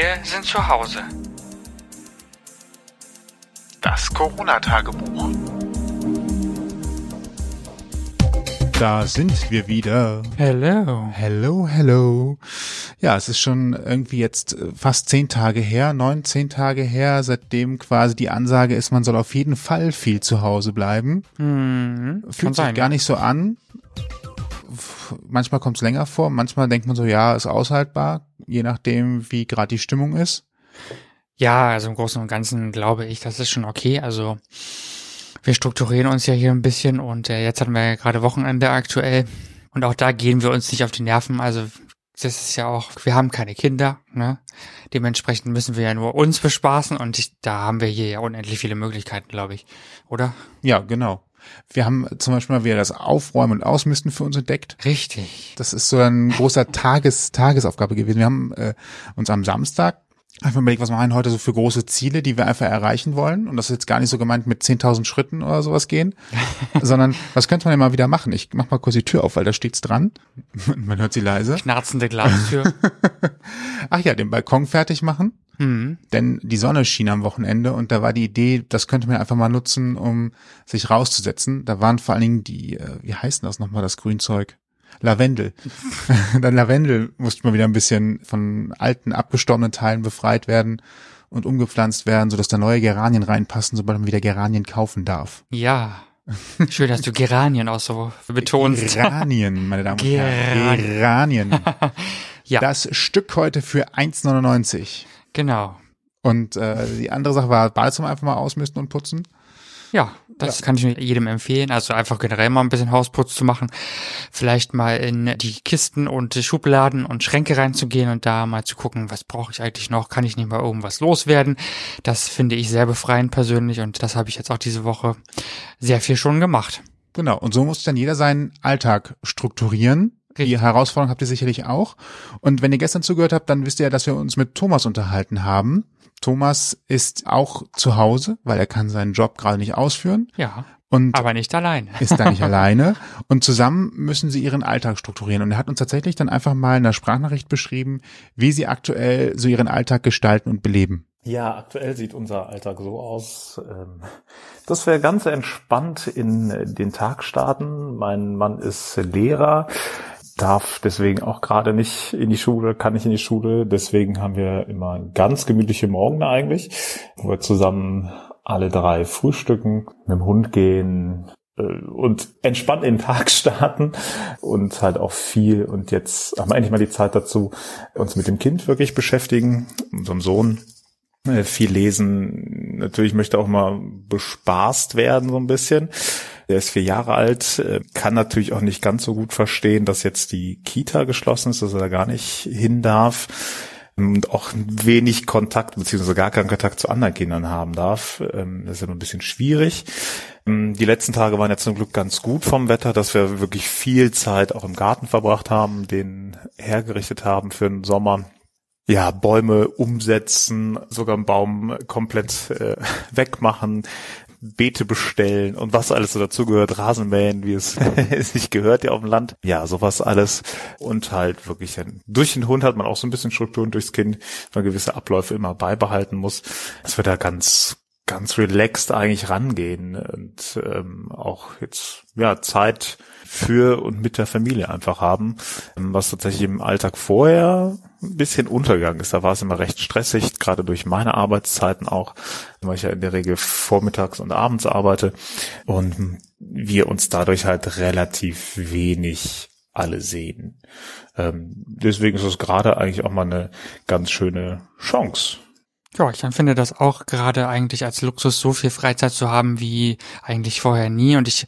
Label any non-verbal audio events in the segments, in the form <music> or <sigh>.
Wir sind zu Hause. Das Corona-Tagebuch. Da sind wir wieder. Hello. Hello, hello. Ja, es ist schon irgendwie jetzt äh, fast zehn Tage her, neun, zehn Tage her, seitdem quasi die Ansage ist, man soll auf jeden Fall viel zu Hause bleiben. Mhm. Fühlt Kann sich sein, gar ja. nicht so an. Manchmal kommt es länger vor, manchmal denkt man so, ja, ist aushaltbar, je nachdem, wie gerade die Stimmung ist. Ja, also im Großen und Ganzen glaube ich, das ist schon okay. Also wir strukturieren uns ja hier ein bisschen und äh, jetzt hatten wir ja gerade Wochenende aktuell und auch da gehen wir uns nicht auf die Nerven. Also das ist ja auch, wir haben keine Kinder, ne? Dementsprechend müssen wir ja nur uns bespaßen und ich, da haben wir hier ja unendlich viele Möglichkeiten, glaube ich, oder? Ja, genau. Wir haben zum Beispiel mal wieder das Aufräumen und Ausmisten für uns entdeckt. Richtig. Das ist so ein großer Tages Tagesaufgabe gewesen. Wir haben äh, uns am Samstag einfach überlegt, was machen wir heute so für große Ziele, die wir einfach erreichen wollen. Und das ist jetzt gar nicht so gemeint mit 10.000 Schritten oder sowas gehen, <laughs> sondern was könnte man denn mal wieder machen? Ich mach mal kurz die Tür auf, weil da steht's dran. <laughs> man hört sie leise. Knarzende Glastür. <laughs> Ach ja, den Balkon fertig machen. Hm. Denn die Sonne schien am Wochenende und da war die Idee, das könnte man einfach mal nutzen, um sich rauszusetzen. Da waren vor allen Dingen die, äh, wie heißt denn das nochmal, das Grünzeug? Lavendel. <laughs> Dann Lavendel musste mal wieder ein bisschen von alten, abgestorbenen Teilen befreit werden und umgepflanzt werden, sodass da neue Geranien reinpassen, sobald man wieder Geranien kaufen darf. Ja. Schön, dass du Geranien auch so betonst. Geranien, meine Damen und Herren. Geranien. Geranien. <laughs> Ja. Das Stück heute für 1,99. Genau. Und äh, die andere Sache war Badezimmer einfach mal ausmisten und putzen. Ja, das kann ich jedem empfehlen. Also einfach generell mal ein bisschen Hausputz zu machen. Vielleicht mal in die Kisten und Schubladen und Schränke reinzugehen und da mal zu gucken, was brauche ich eigentlich noch? Kann ich nicht mal irgendwas loswerden? Das finde ich sehr befreiend persönlich und das habe ich jetzt auch diese Woche sehr viel schon gemacht. Genau, und so muss dann jeder seinen Alltag strukturieren. Die Richtig. Herausforderung habt ihr sicherlich auch. Und wenn ihr gestern zugehört habt, dann wisst ihr ja, dass wir uns mit Thomas unterhalten haben. Thomas ist auch zu Hause, weil er kann seinen Job gerade nicht ausführen Ja, und aber nicht allein. ist da nicht <laughs> alleine. Und zusammen müssen sie ihren Alltag strukturieren. Und er hat uns tatsächlich dann einfach mal in einer Sprachnachricht beschrieben, wie sie aktuell so ihren Alltag gestalten und beleben. Ja, aktuell sieht unser Alltag so aus, ähm, dass wir ganz entspannt in den Tag starten. Mein Mann ist Lehrer, darf deswegen auch gerade nicht in die Schule, kann nicht in die Schule. Deswegen haben wir immer ganz gemütliche Morgen eigentlich, wo wir zusammen alle drei frühstücken, mit dem Hund gehen, äh, und entspannt in den Tag <laughs> starten und halt auch viel und jetzt haben wir endlich mal die Zeit dazu, uns mit dem Kind wirklich beschäftigen, unserem Sohn äh, viel lesen. Natürlich möchte auch mal bespaßt werden so ein bisschen. Der ist vier Jahre alt, äh, kann natürlich auch nicht ganz so gut verstehen, dass jetzt die Kita geschlossen ist, dass er da gar nicht hin darf und auch wenig Kontakt beziehungsweise gar keinen Kontakt zu anderen Kindern haben darf. Ähm, Das ist immer ein bisschen schwierig. Ähm, Die letzten Tage waren ja zum Glück ganz gut vom Wetter, dass wir wirklich viel Zeit auch im Garten verbracht haben, den hergerichtet haben für den Sommer ja, Bäume umsetzen, sogar einen Baum komplett äh, <laughs> wegmachen, Beete bestellen und was alles so dazugehört, Rasenmähen, wie es <laughs> sich gehört ja auf dem Land. Ja, sowas alles. Und halt wirklich, ein- durch den Hund hat man auch so ein bisschen Strukturen durchs Kind, weil gewisse Abläufe immer beibehalten muss. Dass wir da ganz ganz relaxed eigentlich rangehen und ähm, auch jetzt ja Zeit für und mit der Familie einfach haben, ähm, was tatsächlich im Alltag vorher ein bisschen untergegangen ist. Da war es immer recht stressig, gerade durch meine Arbeitszeiten auch, weil ich ja in der Regel vormittags und abends arbeite und wir uns dadurch halt relativ wenig alle sehen. Ähm, deswegen ist es gerade eigentlich auch mal eine ganz schöne Chance. Ja, ich empfinde das auch gerade eigentlich als Luxus, so viel Freizeit zu haben wie eigentlich vorher nie. Und ich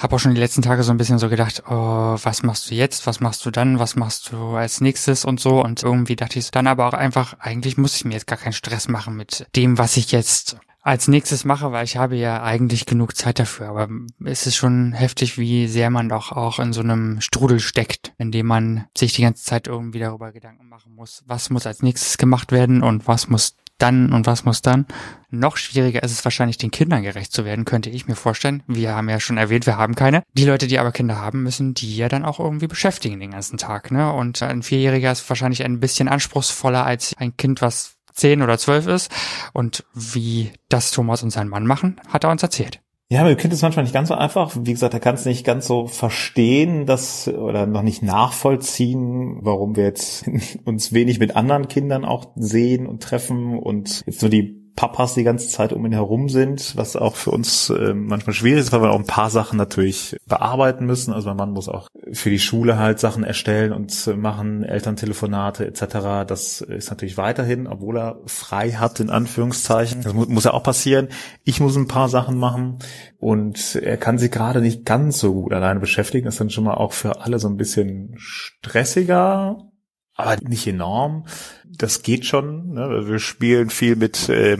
habe auch schon die letzten Tage so ein bisschen so gedacht, oh, was machst du jetzt, was machst du dann, was machst du als nächstes und so. Und irgendwie dachte ich dann aber auch einfach, eigentlich muss ich mir jetzt gar keinen Stress machen mit dem, was ich jetzt als nächstes mache, weil ich habe ja eigentlich genug Zeit dafür. Aber es ist schon heftig, wie sehr man doch auch in so einem Strudel steckt, in dem man sich die ganze Zeit irgendwie darüber Gedanken machen muss, was muss als nächstes gemacht werden und was muss dann und was muss dann? Noch schwieriger ist es wahrscheinlich, den Kindern gerecht zu werden, könnte ich mir vorstellen. Wir haben ja schon erwähnt, wir haben keine. Die Leute, die aber Kinder haben, müssen die ja dann auch irgendwie beschäftigen den ganzen Tag, ne? Und ein Vierjähriger ist wahrscheinlich ein bisschen anspruchsvoller als ein Kind, was zehn oder zwölf ist. Und wie das Thomas und sein Mann machen, hat er uns erzählt. Ja, mit dem Kind ist manchmal nicht ganz so einfach. Wie gesagt, er kann es nicht ganz so verstehen, dass oder noch nicht nachvollziehen, warum wir jetzt <laughs> uns wenig mit anderen Kindern auch sehen und treffen und jetzt nur die Papas die ganze Zeit um ihn herum sind, was auch für uns äh, manchmal schwierig ist, weil wir auch ein paar Sachen natürlich bearbeiten müssen. Also mein Mann muss auch für die Schule halt Sachen erstellen und machen, Elterntelefonate etc. Das ist natürlich weiterhin, obwohl er frei hat, in Anführungszeichen. Das muss, muss ja auch passieren. Ich muss ein paar Sachen machen und er kann sich gerade nicht ganz so gut alleine beschäftigen. Das ist dann schon mal auch für alle so ein bisschen stressiger aber nicht enorm. Das geht schon. Ne? Wir spielen viel mit äh,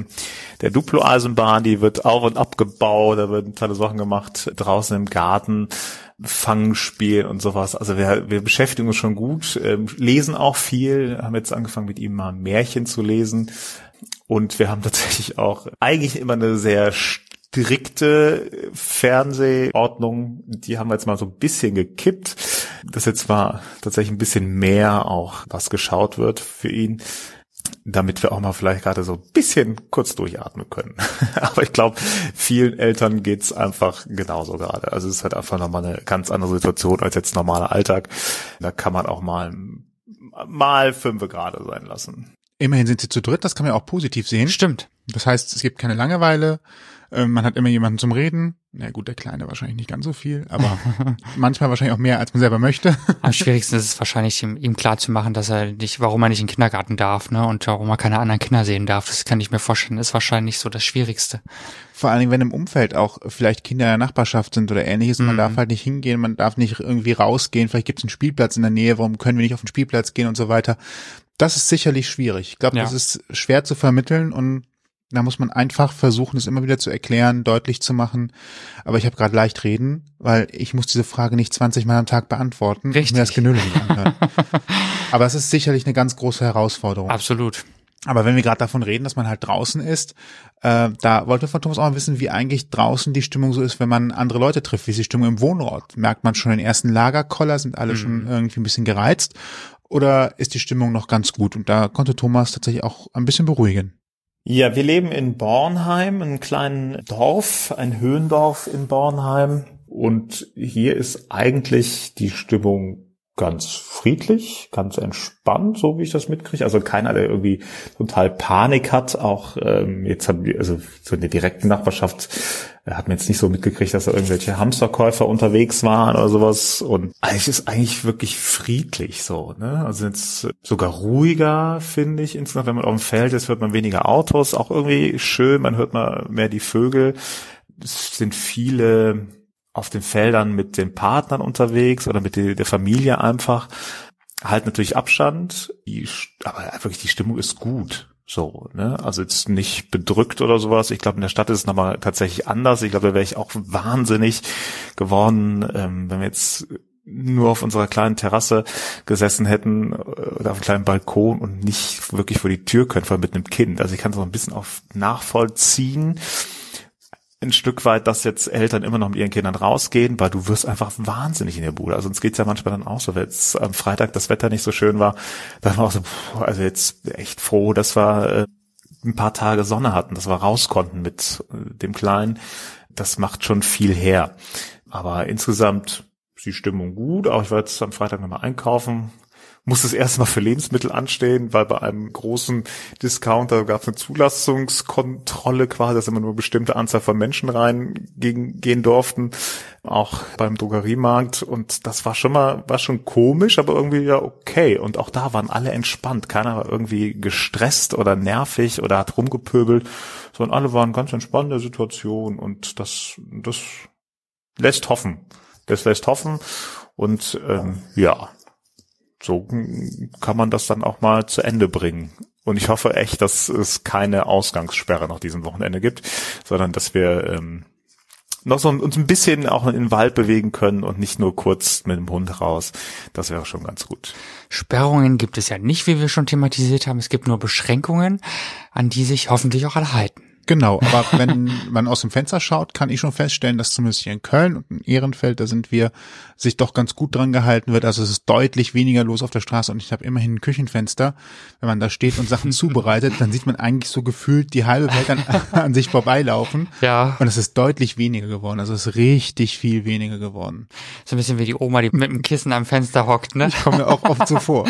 der Duplo-Eisenbahn, die wird auf und abgebaut, da werden tolle Sachen gemacht draußen im Garten, Fangspiel und sowas. Also wir, wir beschäftigen uns schon gut, ähm, lesen auch viel, haben jetzt angefangen mit ihm mal Märchen zu lesen. Und wir haben tatsächlich auch eigentlich immer eine sehr strikte Fernsehordnung, die haben wir jetzt mal so ein bisschen gekippt. Das jetzt war tatsächlich ein bisschen mehr auch, was geschaut wird für ihn damit wir auch mal vielleicht gerade so ein bisschen kurz durchatmen können. <laughs> Aber ich glaube, vielen Eltern geht's einfach genauso gerade. Also es ist halt einfach nochmal eine ganz andere Situation als jetzt normaler Alltag. Da kann man auch mal mal fünf Grad sein lassen. Immerhin sind sie zu dritt, das kann man ja auch positiv sehen. Stimmt. Das heißt, es gibt keine Langeweile, ähm, man hat immer jemanden zum Reden. Na gut, der Kleine wahrscheinlich nicht ganz so viel, aber <laughs> manchmal wahrscheinlich auch mehr, als man selber möchte. <laughs> Am schwierigsten ist es wahrscheinlich, ihm, ihm klar zu machen, dass er nicht, warum er nicht in den Kindergarten darf, ne, und warum er keine anderen Kinder sehen darf. Das kann ich mir vorstellen, ist wahrscheinlich so das Schwierigste. Vor allen Dingen, wenn im Umfeld auch vielleicht Kinder in der Nachbarschaft sind oder ähnliches, man mhm. darf halt nicht hingehen, man darf nicht irgendwie rausgehen, vielleicht gibt es einen Spielplatz in der Nähe, warum können wir nicht auf den Spielplatz gehen und so weiter. Das ist sicherlich schwierig. Ich glaube, ja. das ist schwer zu vermitteln und da muss man einfach versuchen, es immer wieder zu erklären, deutlich zu machen. Aber ich habe gerade leicht reden, weil ich muss diese Frage nicht 20 Mal am Tag beantworten. Richtig. Mir das Genülle nicht anhören. <laughs> Aber es ist sicherlich eine ganz große Herausforderung. Absolut. Aber wenn wir gerade davon reden, dass man halt draußen ist, äh, da wollte von Thomas auch mal wissen, wie eigentlich draußen die Stimmung so ist, wenn man andere Leute trifft. Wie ist die Stimmung im Wohnort? Merkt man schon den ersten Lagerkoller? Sind alle mhm. schon irgendwie ein bisschen gereizt? Oder ist die Stimmung noch ganz gut? Und da konnte Thomas tatsächlich auch ein bisschen beruhigen. Ja, wir leben in Bornheim, einem kleinen Dorf, ein Höhendorf in Bornheim. Und hier ist eigentlich die Stimmung ganz friedlich, ganz entspannt, so wie ich das mitkriege. Also keiner, der irgendwie total Panik hat. Auch ähm, jetzt haben wir, also so in der direkten Nachbarschaft äh, hat man jetzt nicht so mitgekriegt, dass da irgendwelche Hamsterkäufer unterwegs waren oder sowas. Und eigentlich ist eigentlich wirklich friedlich so. Ne? Also jetzt sogar ruhiger, finde ich. Insgesamt, wenn man auf dem Feld ist, hört man weniger Autos. Auch irgendwie schön, man hört mal mehr die Vögel. Es sind viele auf den Feldern mit den Partnern unterwegs oder mit der Familie einfach. Halt natürlich Abstand, die, aber wirklich die Stimmung ist gut. So, ne? Also jetzt nicht bedrückt oder sowas. Ich glaube, in der Stadt ist es nochmal tatsächlich anders. Ich glaube, da wäre ich auch wahnsinnig geworden, ähm, wenn wir jetzt nur auf unserer kleinen Terrasse gesessen hätten äh, oder auf einem kleinen Balkon und nicht wirklich vor die Tür können, vor allem mit einem Kind. Also ich kann es noch ein bisschen auf nachvollziehen ein Stück weit, dass jetzt Eltern immer noch mit ihren Kindern rausgehen, weil du wirst einfach wahnsinnig in der Bude. Also uns geht's ja manchmal dann auch so, wenn jetzt am Freitag das Wetter nicht so schön war, dann war auch so, also jetzt echt froh, dass wir äh, ein paar Tage Sonne hatten, dass wir raus konnten mit äh, dem Kleinen. Das macht schon viel her. Aber insgesamt ist die Stimmung gut. Auch ich war jetzt am Freitag nochmal einkaufen, muss das erstmal für Lebensmittel anstehen, weil bei einem großen Discounter gab es eine Zulassungskontrolle quasi, dass immer nur bestimmte Anzahl von Menschen reingehen durften, auch beim Drogeriemarkt. Und das war schon mal, war schon komisch, aber irgendwie ja okay. Und auch da waren alle entspannt, keiner war irgendwie gestresst oder nervig oder hat rumgepöbelt, sondern alle waren ganz entspannt in der Situation. Und das, das lässt hoffen. Das lässt hoffen. Und ähm, ja, so kann man das dann auch mal zu Ende bringen. Und ich hoffe echt, dass es keine Ausgangssperre nach diesem Wochenende gibt, sondern dass wir ähm, noch so uns ein bisschen auch in den Wald bewegen können und nicht nur kurz mit dem Hund raus. Das wäre schon ganz gut. Sperrungen gibt es ja nicht, wie wir schon thematisiert haben. Es gibt nur Beschränkungen, an die sich hoffentlich auch alle halten. Genau, aber wenn <laughs> man aus dem Fenster schaut, kann ich schon feststellen, dass zumindest hier in Köln und in Ehrenfeld, da sind wir, sich doch ganz gut dran gehalten wird. Also es ist deutlich weniger los auf der Straße und ich habe immerhin ein Küchenfenster. Wenn man da steht und Sachen <laughs> zubereitet, dann sieht man eigentlich so gefühlt die halbe Welt an, <laughs> an sich vorbeilaufen. Ja. Und es ist deutlich weniger geworden. Also es ist richtig viel weniger geworden. So ein bisschen wie die Oma, die mit dem Kissen am Fenster hockt, ne? Kommt mir auch oft so vor.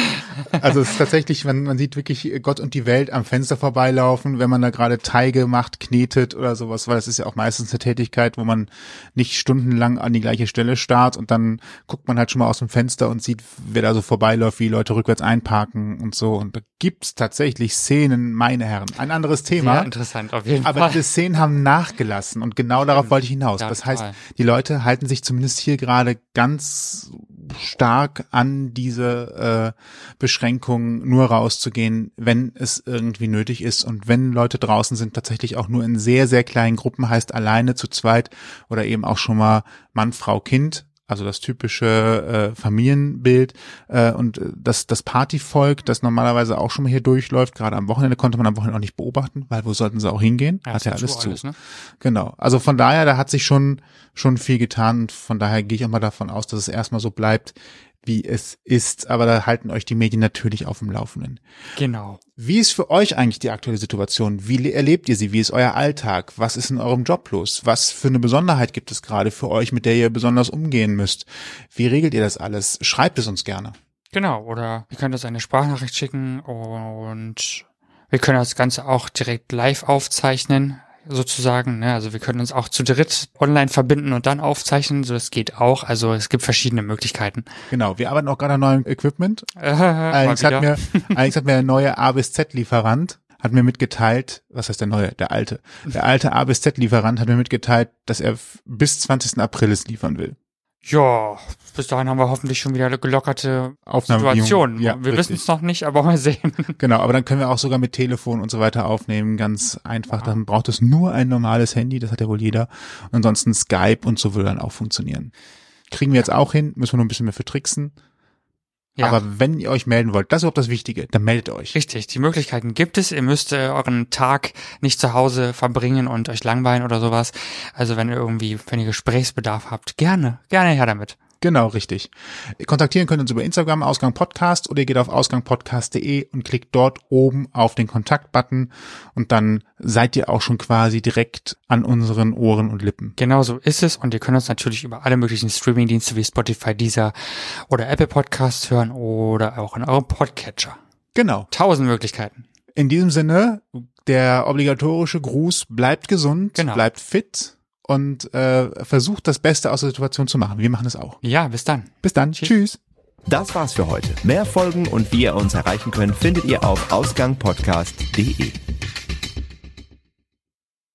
Also es ist tatsächlich, man, man sieht wirklich Gott und die Welt am Fenster vorbeilaufen, wenn man da gerade Teige macht knetet oder sowas, weil das ist ja auch meistens eine Tätigkeit, wo man nicht stundenlang an die gleiche Stelle starrt und dann guckt man halt schon mal aus dem Fenster und sieht, wer da so vorbeiläuft, wie Leute rückwärts einparken und so. Und da gibt's tatsächlich Szenen, meine Herren. Ein anderes Thema. Sehr interessant, auf jeden aber Fall. diese Szenen haben nachgelassen und genau darauf wollte ich hinaus. Ja, das heißt, die Leute halten sich zumindest hier gerade ganz stark an diese äh, Beschränkungen, nur rauszugehen, wenn es irgendwie nötig ist. Und wenn Leute draußen sind, tatsächlich auch nur in sehr, sehr kleinen Gruppen, heißt alleine zu zweit oder eben auch schon mal Mann, Frau, Kind, also das typische äh, Familienbild äh, und äh, das, das Partyvolk, das normalerweise auch schon mal hier durchläuft, gerade am Wochenende konnte man am Wochenende auch nicht beobachten, weil wo sollten sie auch hingehen? Ja, Hat ja alles zu zu. alles, ne? Genau. Also von daher, da hat sich schon, schon viel getan und von daher gehe ich auch mal davon aus, dass es erstmal so bleibt, wie es ist. Aber da halten euch die Medien natürlich auf dem Laufenden. Genau. Wie ist für euch eigentlich die aktuelle Situation? Wie le- erlebt ihr sie? Wie ist euer Alltag? Was ist in eurem Job los? Was für eine Besonderheit gibt es gerade für euch, mit der ihr besonders umgehen müsst? Wie regelt ihr das alles? Schreibt es uns gerne. Genau, oder ihr könnt uns eine Sprachnachricht schicken und wir können das Ganze auch direkt live aufzeichnen, sozusagen. Ne? Also wir können uns auch zu dritt online verbinden und dann aufzeichnen, so das geht auch. Also es gibt verschiedene Möglichkeiten. Genau. Wir arbeiten auch gerade an neuem Equipment. <laughs> Äh, <laughs> Alex hat mir, Alex hat mir der neue A bis Z Lieferant hat mir mitgeteilt, was heißt der neue, der alte, der alte A bis Z Lieferant hat mir mitgeteilt, dass er bis 20. April es liefern will. Ja, bis dahin haben wir hoffentlich schon wieder eine gelockerte Aufnahmebedingungen. Situation. Ja, wir wissen es noch nicht, aber mal sehen. <laughs> Genau, aber dann können wir auch sogar mit Telefon und so weiter aufnehmen, ganz einfach. Dann braucht es nur ein normales Handy, das hat ja wohl jeder. Und ansonsten Skype und so würde dann auch funktionieren. Kriegen wir jetzt auch hin, müssen wir nur ein bisschen mehr für tricksen. Ja. Aber wenn ihr euch melden wollt, das ist überhaupt das Wichtige, dann meldet euch. Richtig, die Möglichkeiten gibt es. Ihr müsst äh, euren Tag nicht zu Hause verbringen und euch langweilen oder sowas. Also wenn ihr irgendwie, wenn ihr Gesprächsbedarf habt, gerne, gerne her damit. Genau, richtig. Kontaktieren könnt ihr uns über Instagram, Ausgang Podcast, oder ihr geht auf ausgangpodcast.de und klickt dort oben auf den Kontaktbutton und dann seid ihr auch schon quasi direkt an unseren Ohren und Lippen. Genau so ist es und ihr könnt uns natürlich über alle möglichen Streamingdienste wie Spotify, Deezer oder Apple Podcasts hören oder auch in eurem Podcatcher. Genau. Tausend Möglichkeiten. In diesem Sinne, der obligatorische Gruß, bleibt gesund, Genau. bleibt fit und äh, versucht das Beste aus der Situation zu machen. Wir machen es auch. Ja, bis dann. Bis dann. Tschüss. Tschüss. Das war's für heute. Mehr Folgen und wie ihr uns erreichen könnt, findet ihr auf ausgangpodcast.de.